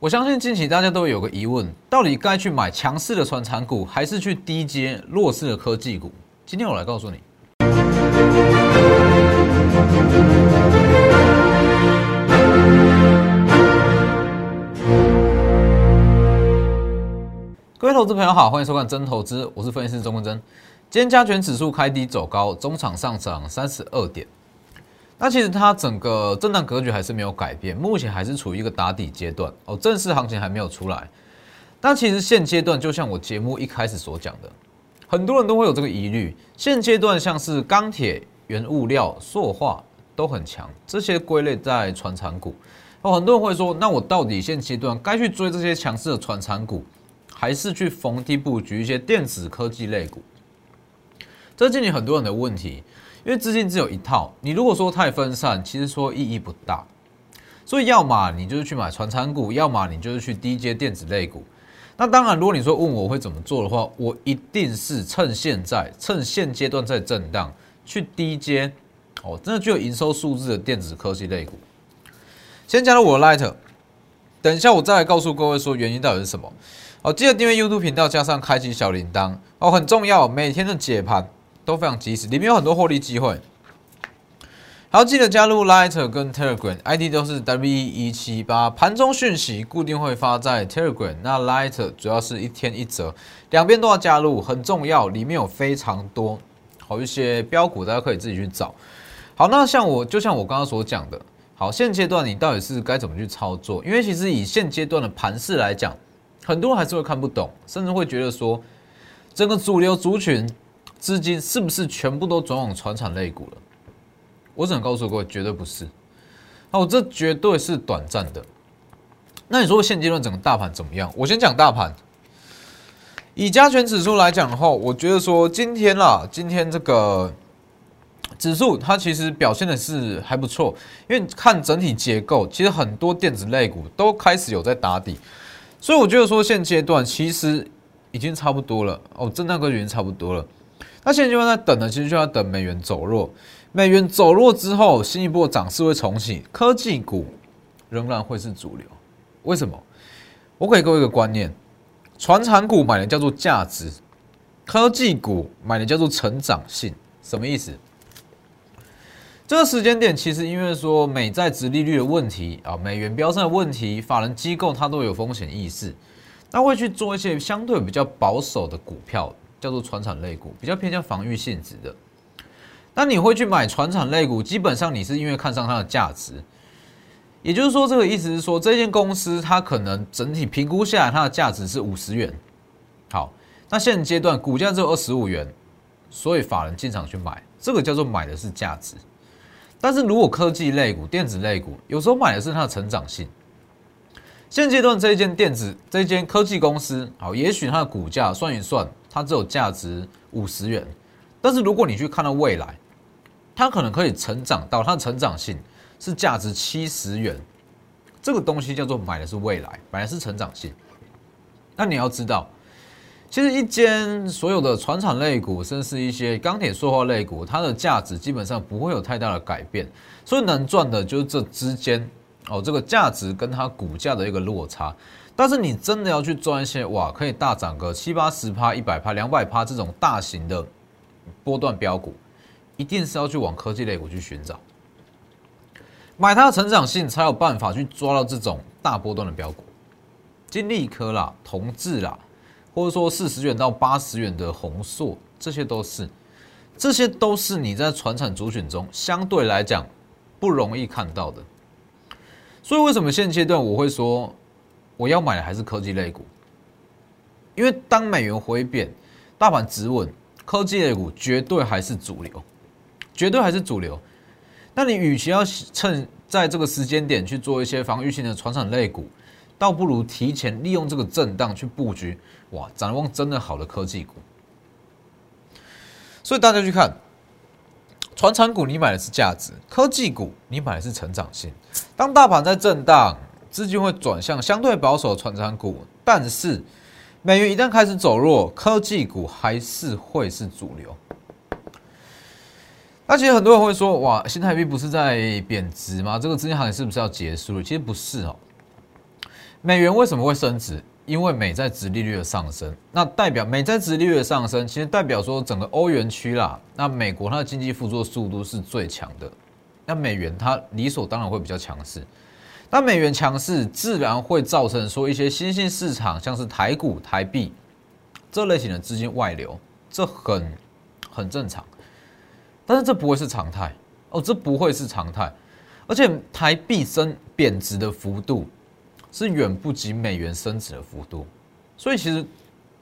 我相信近期大家都有个疑问，到底该去买强势的传产股，还是去低阶弱势的科技股？今天我来告诉你。各位投资朋友好，欢迎收看真投资，我是分析师钟文真。今天加权指数开低走高，中场上涨三十二点。那其实它整个震荡格局还是没有改变，目前还是处于一个打底阶段哦，正式行情还没有出来。但其实现阶段就像我节目一开始所讲的，很多人都会有这个疑虑。现阶段像是钢铁、原物料、塑化都很强，这些归类在传产股。哦，很多人会说，那我到底现阶段该去追这些强势的传产股，还是去逢低布局一些电子科技类股？这是近期很多人的问题。因为资金只有一套，你如果说太分散，其实说意义不大。所以要么你就是去买传产股，要么你就是去低阶电子类股。那当然，如果你说问我会怎么做的话，我一定是趁现在，趁现阶段在震荡去低阶哦，真的具有营收数字的电子科技类股。先加入我的 Light，等一下我再来告诉各位说原因到底是什么。好，记得订阅 YouTube 频道，加上开启小铃铛哦，很重要，每天的解盘。都非常及时，里面有很多获利机会。好，记得加入 Light 跟 Telegram，ID 都是 W 一七八。盘中讯息固定会发在 Telegram，那 Light 主要是一天一折，两边都要加入，很重要。里面有非常多好一些标股，大家可以自己去找。好，那像我就像我刚刚所讲的，好，现阶段你到底是该怎么去操作？因为其实以现阶段的盘势来讲，很多人还是会看不懂，甚至会觉得说，整个主流族群。资金是不是全部都转往传产类股了？我只能告诉各位，绝对不是。哦，这绝对是短暂的。那你说现阶段整个大盘怎么样？我先讲大盘。以加权指数来讲的话，我觉得说今天啦，今天这个指数它其实表现的是还不错，因为看整体结构，其实很多电子类股都开始有在打底，所以我觉得说现阶段其实已经差不多了。哦，震荡格局已经差不多了。那现在就在等呢，其实就要等美元走弱。美元走弱之后，新一波涨势会重启，科技股仍然会是主流。为什么？我给各位一个观念：，传产股买的叫做价值，科技股买的叫做成长性。什么意思？这个时间点其实因为说美债值利率的问题啊，美元飙升的问题，法人机构它都有风险意识，那会去做一些相对比较保守的股票。叫做传产类股，比较偏向防御性质的。那你会去买传产类股，基本上你是因为看上它的价值。也就是说，这个意思是说，这间公司它可能整体评估下来，它的价值是五十元。好，那现阶段股价只有二十五元，所以法人进场去买，这个叫做买的是价值。但是如果科技类股、电子类股，有时候买的是它的成长性。现阶段这一间电子、这间科技公司，好，也许它的股价算一算。它只有价值五十元，但是如果你去看到未来，它可能可以成长到它的成长性是价值七十元，这个东西叫做买的是未来，买的是成长性。那你要知道，其实一间所有的船厂类股，甚至一些钢铁塑化类股，它的价值基本上不会有太大的改变，所以能赚的就是这之间哦，这个价值跟它股价的一个落差。但是你真的要去赚一些哇，可以大涨个七八十趴、一百趴、两百趴这种大型的波段标股，一定是要去往科技类股去寻找，买它的成长性，才有办法去抓到这种大波段的标股。金利科啦、同志啦，或者说四十元到八十元的红硕，这些都是，这些都是你在传产主选中相对来讲不容易看到的。所以为什么现阶段我会说？我要买的还是科技类股，因为当美元回贬，大盘止稳，科技类股绝对还是主流，绝对还是主流。那你与其要趁在这个时间点去做一些防御性的传产类股，倒不如提前利用这个震荡去布局，哇，展望真的好的科技股。所以大家去看，传产股你买的是价值，科技股你买的是成长性。当大盘在震荡。资金会转向相对保守的传产股，但是美元一旦开始走弱，科技股还是会是主流。那其实很多人会说：“哇，新台币不是在贬值吗？这个资金行情是不是要结束了？”其实不是哦。美元为什么会升值？因为美债值利率的上升，那代表美债值利率的上升，其实代表说整个欧元区啦，那美国它的经济复苏速度是最强的，那美元它理所当然会比较强势。那美元强势，自然会造成说一些新兴市场，像是台股、台币这类型的资金外流，这很很正常。但是这不会是常态。哦，这不会是常态，而且台币升贬值的幅度。是远不及美元升值的幅度，所以其实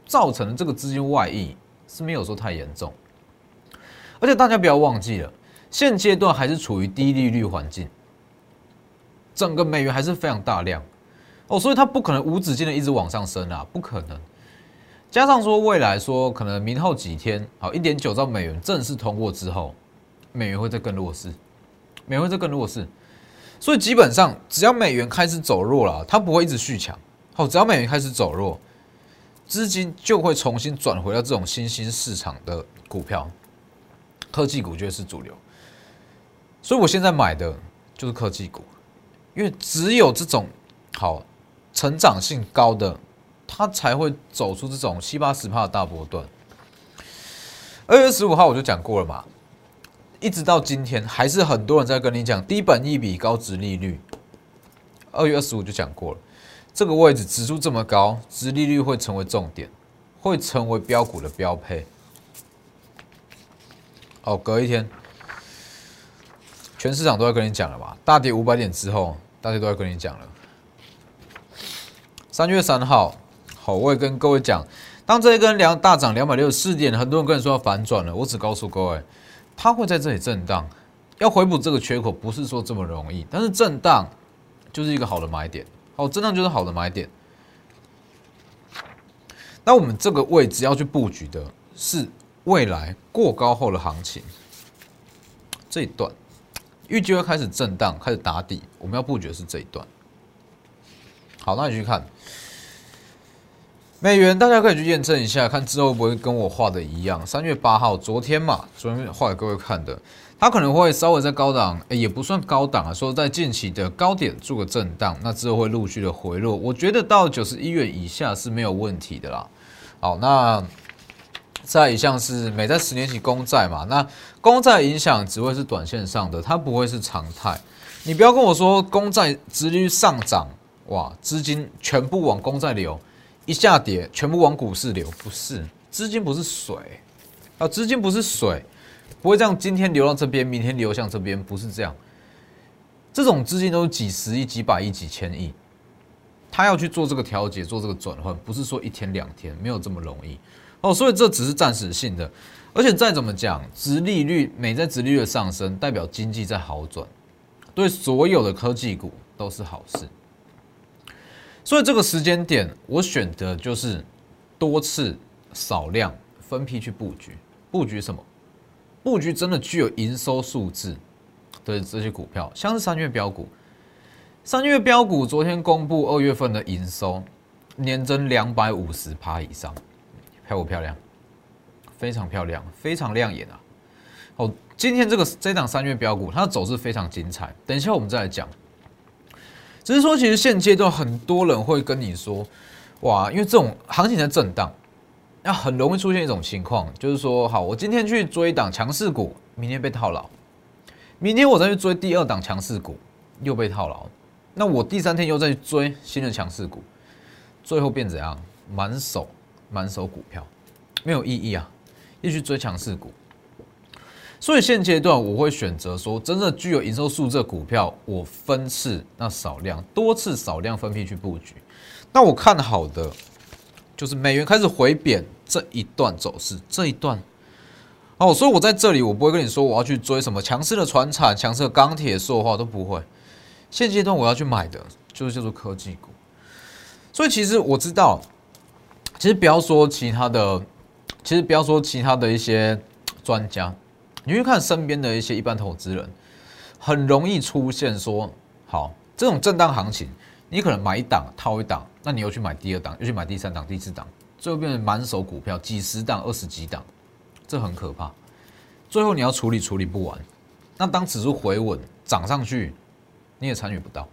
造成的这个资金外溢是没有说太严重，而且大家不要忘记了，现阶段还是处于低利率环境，整个美元还是非常大量哦，所以它不可能无止境的一直往上升啊，不可能。加上说未来说可能明后几天，好一点九兆美元正式通过之后，美元会再更弱势，美元会再更弱势。所以基本上，只要美元开始走弱了，它不会一直续强。好，只要美元开始走弱，资金就会重新转回到这种新兴市场的股票，科技股就是主流。所以我现在买的就是科技股，因为只有这种好成长性高的，它才会走出这种七八十帕的大波段。二月十五号我就讲过了嘛。一直到今天，还是很多人在跟你讲低本益比、高值利率。二月二十五就讲过了，这个位置指数这么高，值利率会成为重点，会成为标股的标配。哦，隔一天，全市场都在跟你讲了吧？大跌五百点之后，大家都在跟你讲了。三月三号，好，我也跟各位讲，当这一根两大涨两百六十四点，很多人跟你说要反转了，我只告诉各位。它会在这里震荡，要回补这个缺口不是说这么容易，但是震荡就是一个好的买点，好，震荡就是好的买点。那我们这个位置要去布局的是未来过高后的行情这一段，预计会开始震荡，开始打底，我们要布局的是这一段。好，那你去看。美元，大家可以去验证一下，看之后会不会跟我画的一样。三月八号，昨天嘛，昨天画给各位看的，它可能会稍微在高档，也不算高档啊，说在近期的高点做个震荡，那之后会陆续的回落。我觉得到九十一元以下是没有问题的啦。好，那再一项是美债十年期公债嘛，那公债影响只会是短线上的，它不会是常态。你不要跟我说公债殖率上涨，哇，资金全部往公债流。一下跌，全部往股市流，不是资金不是水啊，资金不是水，不会这样，今天流到这边，明天流向这边，不是这样。这种资金都是几十亿、几百亿、几千亿，他要去做这个调节、做这个转换，不是说一天两天，没有这么容易哦。所以这只是暂时性的，而且再怎么讲，殖利率、美债殖利率的上升，代表经济在好转，对所有的科技股都是好事。所以这个时间点，我选的就是多次少量分批去布局。布局什么？布局真的具有营收数字的这些股票，像是三月标股。三月标股昨天公布二月份的营收，年增两百五十趴以上，漂不漂亮？非常漂亮，非常亮眼啊！哦，今天这个这档三月标股，它的走势非常精彩。等一下我们再来讲。只是说，其实现阶段很多人会跟你说，哇，因为这种行情的震荡，那很容易出现一种情况，就是说，好，我今天去追一档强势股，明天被套牢，明天我再去追第二档强势股，又被套牢，那我第三天又再去追新的强势股，最后变怎样？满手满手股票，没有意义啊！一去追强势股。所以现阶段我会选择说，真正具有营收数字的股票，我分次那少量、多次少量分批去布局。那我看好的就是美元开始回贬这一段走势，这一段哦。所以我在这里我不会跟你说我要去追什么强势的船产、强势的钢铁、塑化都不会。现阶段我要去买的就是叫做科技股。所以其实我知道，其实不要说其他的，其实不要说其他的一些专家。你去看身边的一些一般投资人，很容易出现说，好这种震荡行情，你可能买一档套一档，那你又去买第二档，又去买第三档、第四档，最后变成满手股票，几十档、二十几档，这很可怕。最后你要处理处理不完，那当指数回稳涨上去，你也参与不到。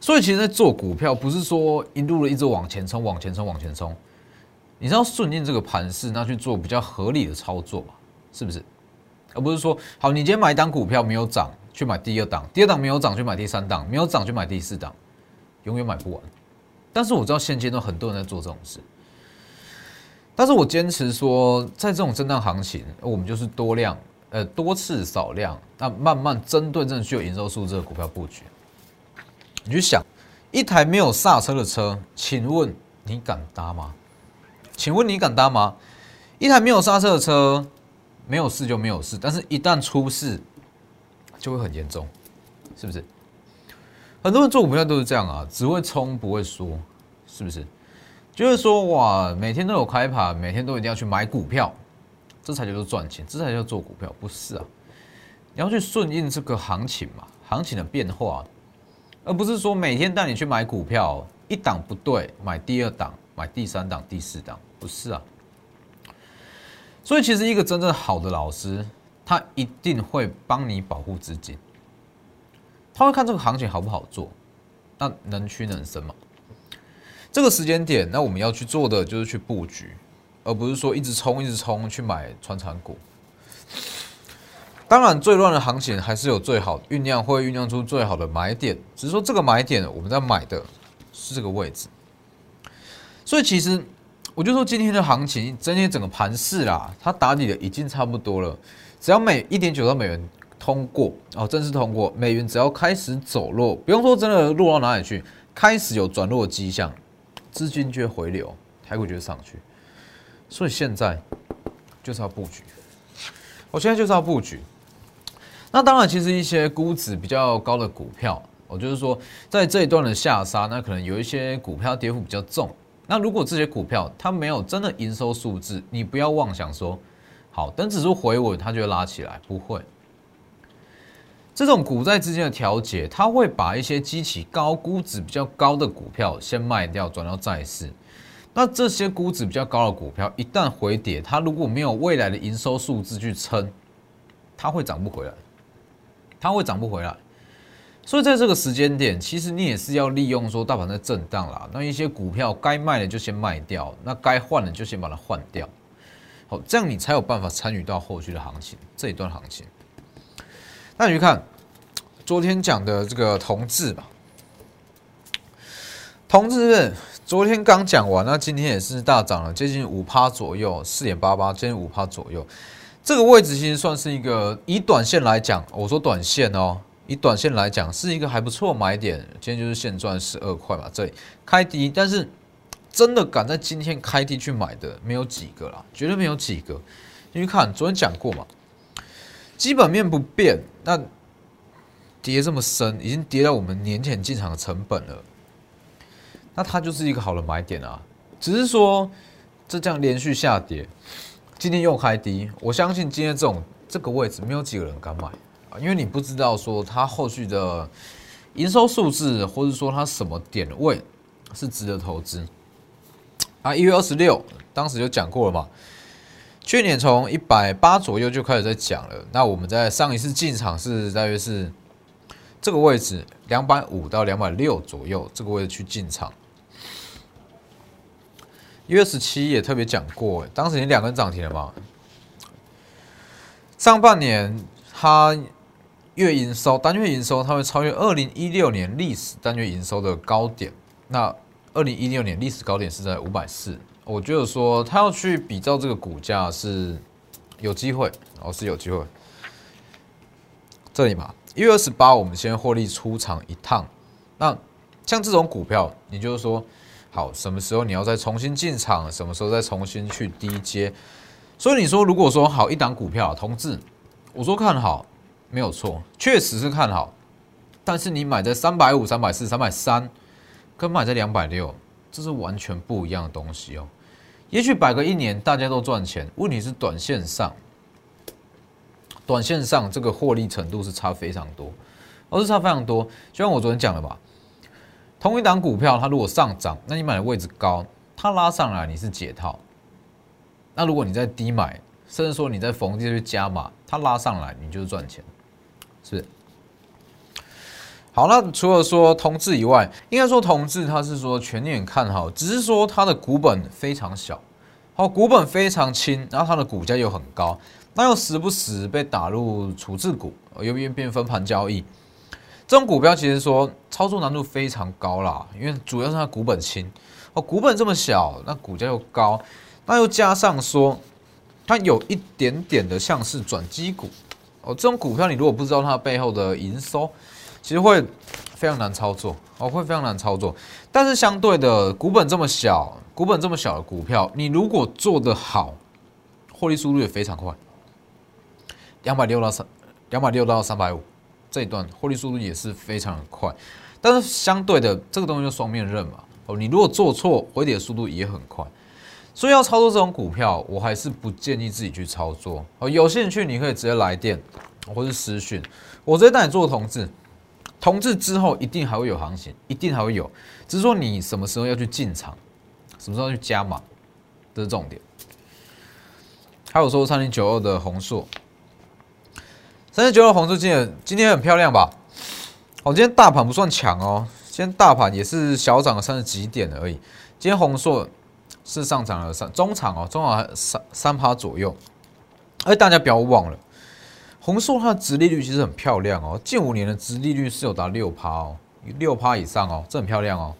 所以其实，在做股票，不是说一路的一直往前冲、往前冲、往前冲，你是要顺应这个盘势，那去做比较合理的操作嘛，是不是？而不是说，好，你今天买一档股票没有涨，去买第二档，第二档没有涨，去买第三档，没有涨，去买第四档，永远买不完。但是我知道现阶段很多人在做这种事，但是我坚持说，在这种震荡行情，我们就是多量，呃，多次少量，那慢慢针对正具有营收数字的股票布局。你去想，一台没有刹车的车，请问你敢搭吗？请问你敢搭吗？一台没有刹车的车，没有事就没有事，但是一旦出事，就会很严重，是不是？很多人做股票都是这样啊，只会冲不会说，是不是？就是说哇，每天都有开盘，每天都一定要去买股票，这才叫做赚钱，这才叫做股票，不是啊？你要去顺应这个行情嘛，行情的变化。而不是说每天带你去买股票，一档不对，买第二档，买第三档、第四档，不是啊。所以其实一个真正好的老师，他一定会帮你保护资金，他会看这个行情好不好做，那能屈能伸嘛。这个时间点，那我们要去做的就是去布局，而不是说一直冲、一直冲去买传产股。当然，最乱的行情还是有最好酝酿，会酝酿出最好的买点。只是说这个买点，我们在买的是这个位置。所以其实我就说，今天的行情，今天整个盘势啦，它打底的已经差不多了。只要每一点九到美元通过哦，正式通过，美元只要开始走弱，不用说真的落到哪里去，开始有转弱迹象，资金就会回流，台股就会上去。所以现在就是要布局，我现在就是要布局。那当然，其实一些估值比较高的股票，我就是说，在这一段的下杀，那可能有一些股票跌幅比较重。那如果这些股票它没有真的营收数字，你不要妄想说，好等指数回稳，它就拉起来，不会。这种股债之间的调节，它会把一些激起高估值比较高的股票先卖掉，转到债市。那这些估值比较高的股票一旦回跌，它如果没有未来的营收数字去撑，它会涨不回来。它会涨不回来，所以在这个时间点，其实你也是要利用说大盘在震荡啦，那一些股票该卖的就先卖掉，那该换的就先把它换掉，好，这样你才有办法参与到后续的行情这一段行情。那你去看昨天讲的这个同志吧，同志昨天刚讲完，那今天也是大涨了接近五趴左右，四点八八，接近五趴左右。这个位置其实算是一个以短线来讲，我说短线哦，以短线来讲是一个还不错买点。今天就是现赚十二块嘛，这里开低，但是真的敢在今天开低去买的没有几个啦，绝对没有几个。因为看昨天讲过嘛，基本面不变，那跌这么深，已经跌到我们年前进场的成本了，那它就是一个好的买点啊。只是说这这样连续下跌。今天又开低，我相信今天这种这个位置没有几个人敢买啊，因为你不知道说它后续的营收数字，或者说它什么点位是值得投资啊。一月二十六，当时就讲过了嘛，去年从一百八左右就开始在讲了。那我们在上一次进场是大约是这个位置两百五到两百六左右这个位置去进场。一月十七也特别讲过，当时你两根涨停了嘛？上半年它月营收单月营收，它会超越二零一六年历史单月营收的高点。那二零一六年历史高点是在五百四，我觉得说它要去比较这个股价是有机会，哦是有机会。这里嘛，一月二十八我们先获利出场一趟。那像这种股票，你就是说。好，什么时候你要再重新进场？什么时候再重新去低阶？所以你说，如果说好一档股票，同志，我说看好，没有错，确实是看好。但是你买在三百五、三百四、三百三，跟买在两百六，这是完全不一样的东西哦。也许摆个一年，大家都赚钱，问题是短线上，短线上这个获利程度是差非常多，而是差非常多。就像我昨天讲的吧。同一档股票，它如果上涨，那你买的位置高，它拉上来你是解套；那如果你在低买，甚至说你在逢低去加码，它拉上来你就是赚钱，是不是？好，那除了说同志以外，应该说同志它是说全年看好，只是说它的股本非常小，好，股本非常轻，然后它的股价又很高，那又时不时被打入处置股，又变变分盘交易，这种股票其实说操作难度非常高啦，因为主要是它股本轻，哦，股本这么小，那股价又高，那又加上说它有一点点的像是转机股，哦，这种股票你如果不知道它背后的营收。其实会非常难操作哦，会非常难操作。但是相对的，股本这么小，股本这么小的股票，你如果做得好，获利速度也非常快，两百六到三，两百六到三百五这一段获利速度也是非常的快。但是相对的，这个东西就双面刃嘛哦，你如果做错，回跌速度也很快。所以要操作这种股票，我还是不建议自己去操作哦。有兴趣你可以直接来电或是私讯，我直接带你做同志。同志之后一定还会有行情，一定还会有，只是说你什么时候要去进场，什么时候去加码，这是重点。还有说三零九二的红硕，三零九二红硕今天今天很漂亮吧？哦，今天大盘不算强哦，今天大盘也是小涨了三十几点而已。今天红硕是上涨了三中场哦，中场三三趴左右，哎大家不要忘了。红硕它的殖利率其实很漂亮哦，近五年的殖利率是有达六趴哦，六趴以上哦，这很漂亮哦。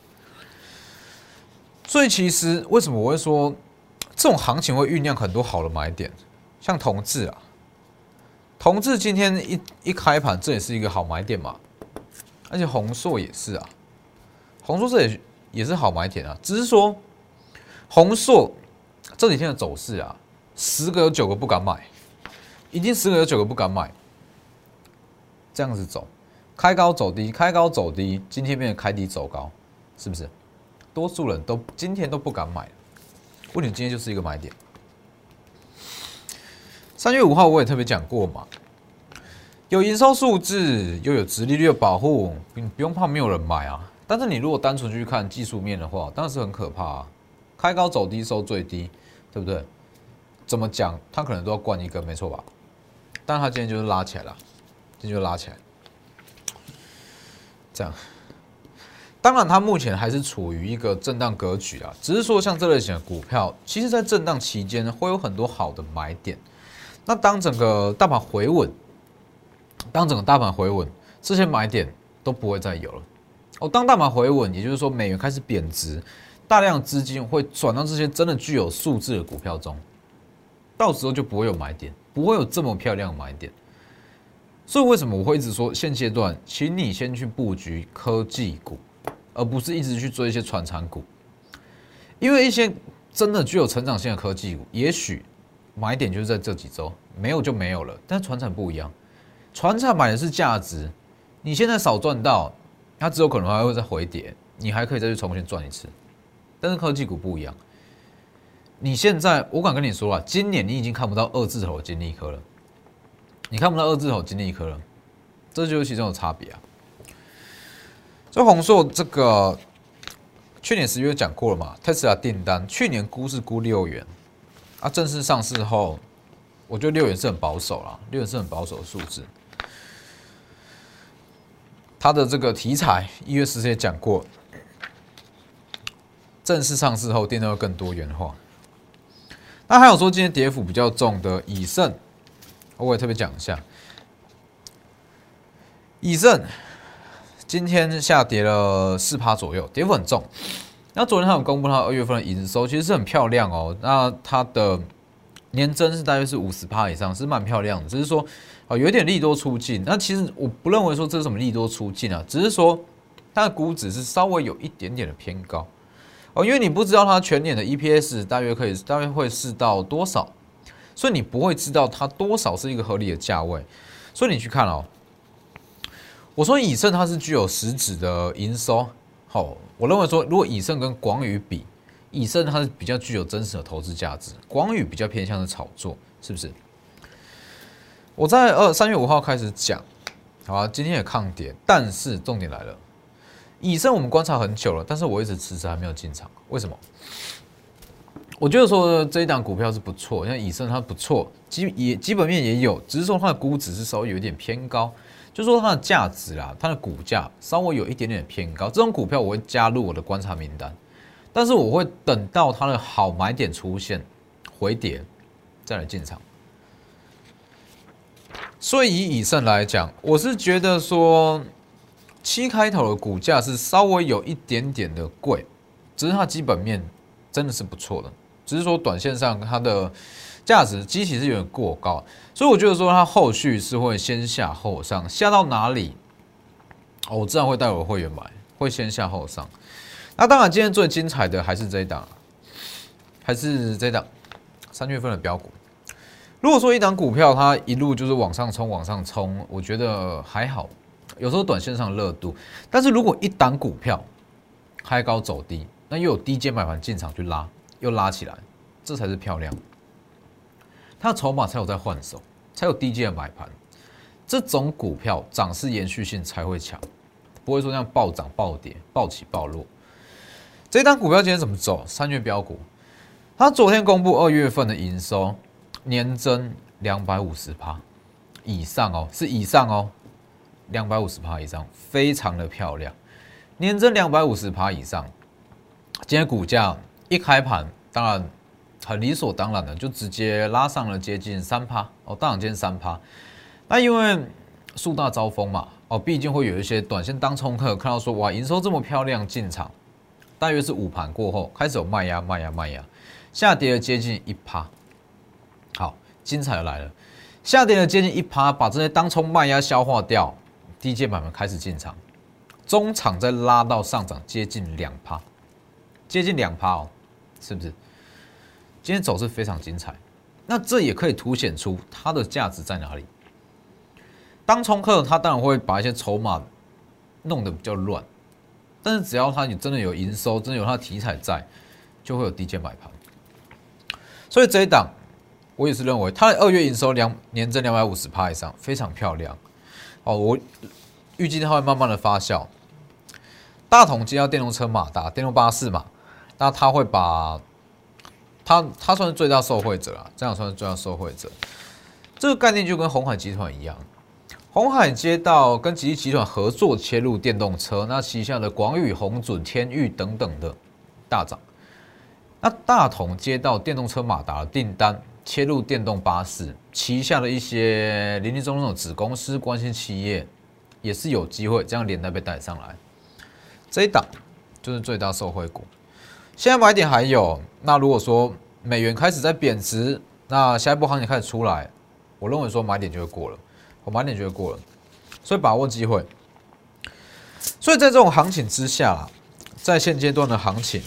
所以其实为什么我会说这种行情会酝酿很多好的买点，像同志啊，同志今天一一开盘，这也是一个好买点嘛。而且红硕也是啊，红硕这也也是好买点啊，只是说红硕这几天的走势啊，十个有九个不敢买。已经十个有九个不敢买，这样子走，开高走低，开高走低，今天变成开低走高，是不是？多数人都今天都不敢买，问题今天就是一个买点。三月五号我也特别讲过嘛，有营收数字又有直利率的保护，你不用怕没有人买啊。但是你如果单纯去看技术面的话，当然是很可怕啊，开高走低收最低，对不对？怎么讲，它可能都要灌一根，没错吧？但它今天就是拉起来了，这就拉起来，这样。当然，它目前还是处于一个震荡格局啊，只是说像这类型的股票，其实在震荡期间会有很多好的买点。那当整个大盘回稳，当整个大盘回稳，这些买点都不会再有了。哦，当大盘回稳，也就是说美元开始贬值，大量资金会转到这些真的具有素质的股票中，到时候就不会有买点。不会有这么漂亮的买点，所以为什么我会一直说现阶段，请你先去布局科技股，而不是一直去追一些传产股，因为一些真的具有成长性的科技股，也许买点就是在这几周，没有就没有了。但传产不一样，传产买的是价值，你现在少赚到，它只有可能还会再回跌，你还可以再去重新赚一次。但是科技股不一样。你现在，我敢跟你说啊，今年你已经看不到二字头的金利科了，你看不到二字头金利科了，这就是其中的差别啊。这宏硕这个去年十月讲过了嘛，特斯拉订单去年估是估六元，啊，正式上市后，我觉得六元是很保守了，六元是很保守的数字。它的这个题材一月十日也讲过，正式上市后订单会更多元化。那还有说今天跌幅比较重的以盛，我也特别讲一下，以盛今天下跌了四趴左右，跌幅很重。那昨天他有公布他二月份的营收，其实是很漂亮哦。那它的年增是大约是五十趴以上，是蛮漂亮的。只是说啊，有点利多出尽。那其实我不认为说这是什么利多出尽啊，只是说它的估值是稍微有一点点的偏高。哦，因为你不知道它全年的 EPS 大约可以大约会是到多少，所以你不会知道它多少是一个合理的价位。所以你去看哦，我说以盛它是具有实质的营收，好，我认为说如果以盛跟广宇比，以盛它是比较具有真实的投资价值，广宇比较偏向的炒作，是不是？我在二三月五号开始讲，好啊，今天也抗跌，但是重点来了。以盛我们观察很久了，但是我一直迟迟还没有进场，为什么？我觉得说这一档股票是不错，像以盛它不错，基也基本面也有，只是说它的估值是稍微有一点偏高，就说它的价值啦，它的股价稍微有一点点偏高，这种股票我会加入我的观察名单，但是我会等到它的好买点出现回跌再来进场。所以以以上来讲，我是觉得说七开头的股价是稍微有一点点的贵，只是它基本面真的是不错的，只是说短线上它的。价值机器是有点过高，所以我觉得说它后续是会先下后上，下到哪里，我自然会带我会员买，会先下后上。那当然，今天最精彩的还是这一档，还是这一档三月份的标股。如果说一档股票它一路就是往上冲，往上冲，我觉得还好，有时候短线上热度。但是如果一档股票开高走低，那又有低阶买盘进场去拉，又拉起来，这才是漂亮。它的筹码才有在换手，才有低阶的买盘，这种股票涨势延续性才会强，不会说像暴涨暴跌、暴起暴落。这单股票今天怎么走？三月标股，它昨天公布二月份的营收年增两百五十趴以上哦，是以上哦，两百五十趴以上，非常的漂亮，年增两百五十趴以上。今天股价一开盘，当然。很理所当然的，就直接拉上了接近三趴哦，大涨接近三趴。那因为树大招风嘛，哦，毕竟会有一些短线当冲客看到说哇，营收这么漂亮进场，大约是午盘过后开始有卖压，卖压，卖压，下跌了接近一趴。好，精彩的来了，下跌了接近一趴，把这些当冲卖压消化掉，低阶板们开始进场，中场再拉到上涨接近两趴，接近两趴哦，是不是？今天走势非常精彩，那这也可以凸显出它的价值在哪里。当冲客他当然会把一些筹码弄得比较乱，但是只要他你真的有营收，真的有它的题材在，就会有低阶买盘。所以这一档我也是认为，它的二月营收两年增两百五十趴以上，非常漂亮。哦，我预计它会慢慢的发酵。大同接到电动车马达、电动巴士嘛，那它会把。他他算是最大受惠者啊，这样算是最大受惠者。这个概念就跟红海集团一样，红海接到跟吉利集团合作切入电动车，那旗下的广宇、宏准、天域等等的大涨。那大同接到电动车马达订单，切入电动巴士，旗下的一些林林总总的子公司、关心企业也是有机会这样连带被带上来。这一档就是最大受惠股。现在买点还有，那如果说美元开始在贬值，那下一波行情开始出来，我认为说买点就会过了，我买点就会过了，所以把握机会。所以在这种行情之下，在现阶段的行情，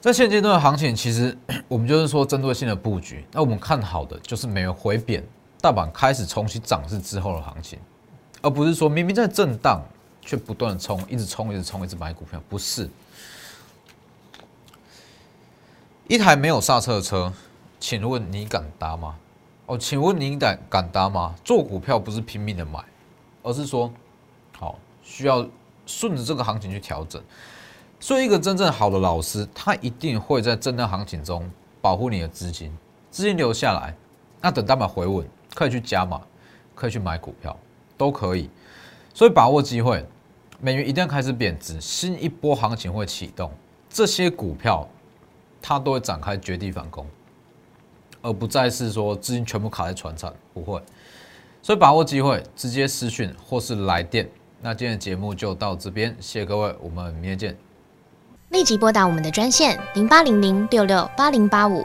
在现阶段的行情，其实我们就是说针对性的布局。那我们看好的就是美元回贬，大盘开始重新涨势之后的行情，而不是说明明在震荡。却不断的冲，一直冲，一直冲，一直买股票，不是一台没有刹车的车，请问你敢搭吗？哦，请问你敢敢搭吗？做股票不是拼命的买，而是说，好需要顺着这个行情去调整。所以，一个真正好的老师，他一定会在震荡行情中保护你的资金，资金留下来，那等大盘回稳，可以去加码，可以去买股票，都可以。所以，把握机会。美元一旦开始贬值，新一波行情会启动，这些股票它都会展开绝地反攻，而不再是说资金全部卡在船上，不会。所以把握机会，直接私讯或是来电。那今天的节目就到这边，谢谢各位，我们明天见。立即拨打我们的专线零八零零六六八零八五。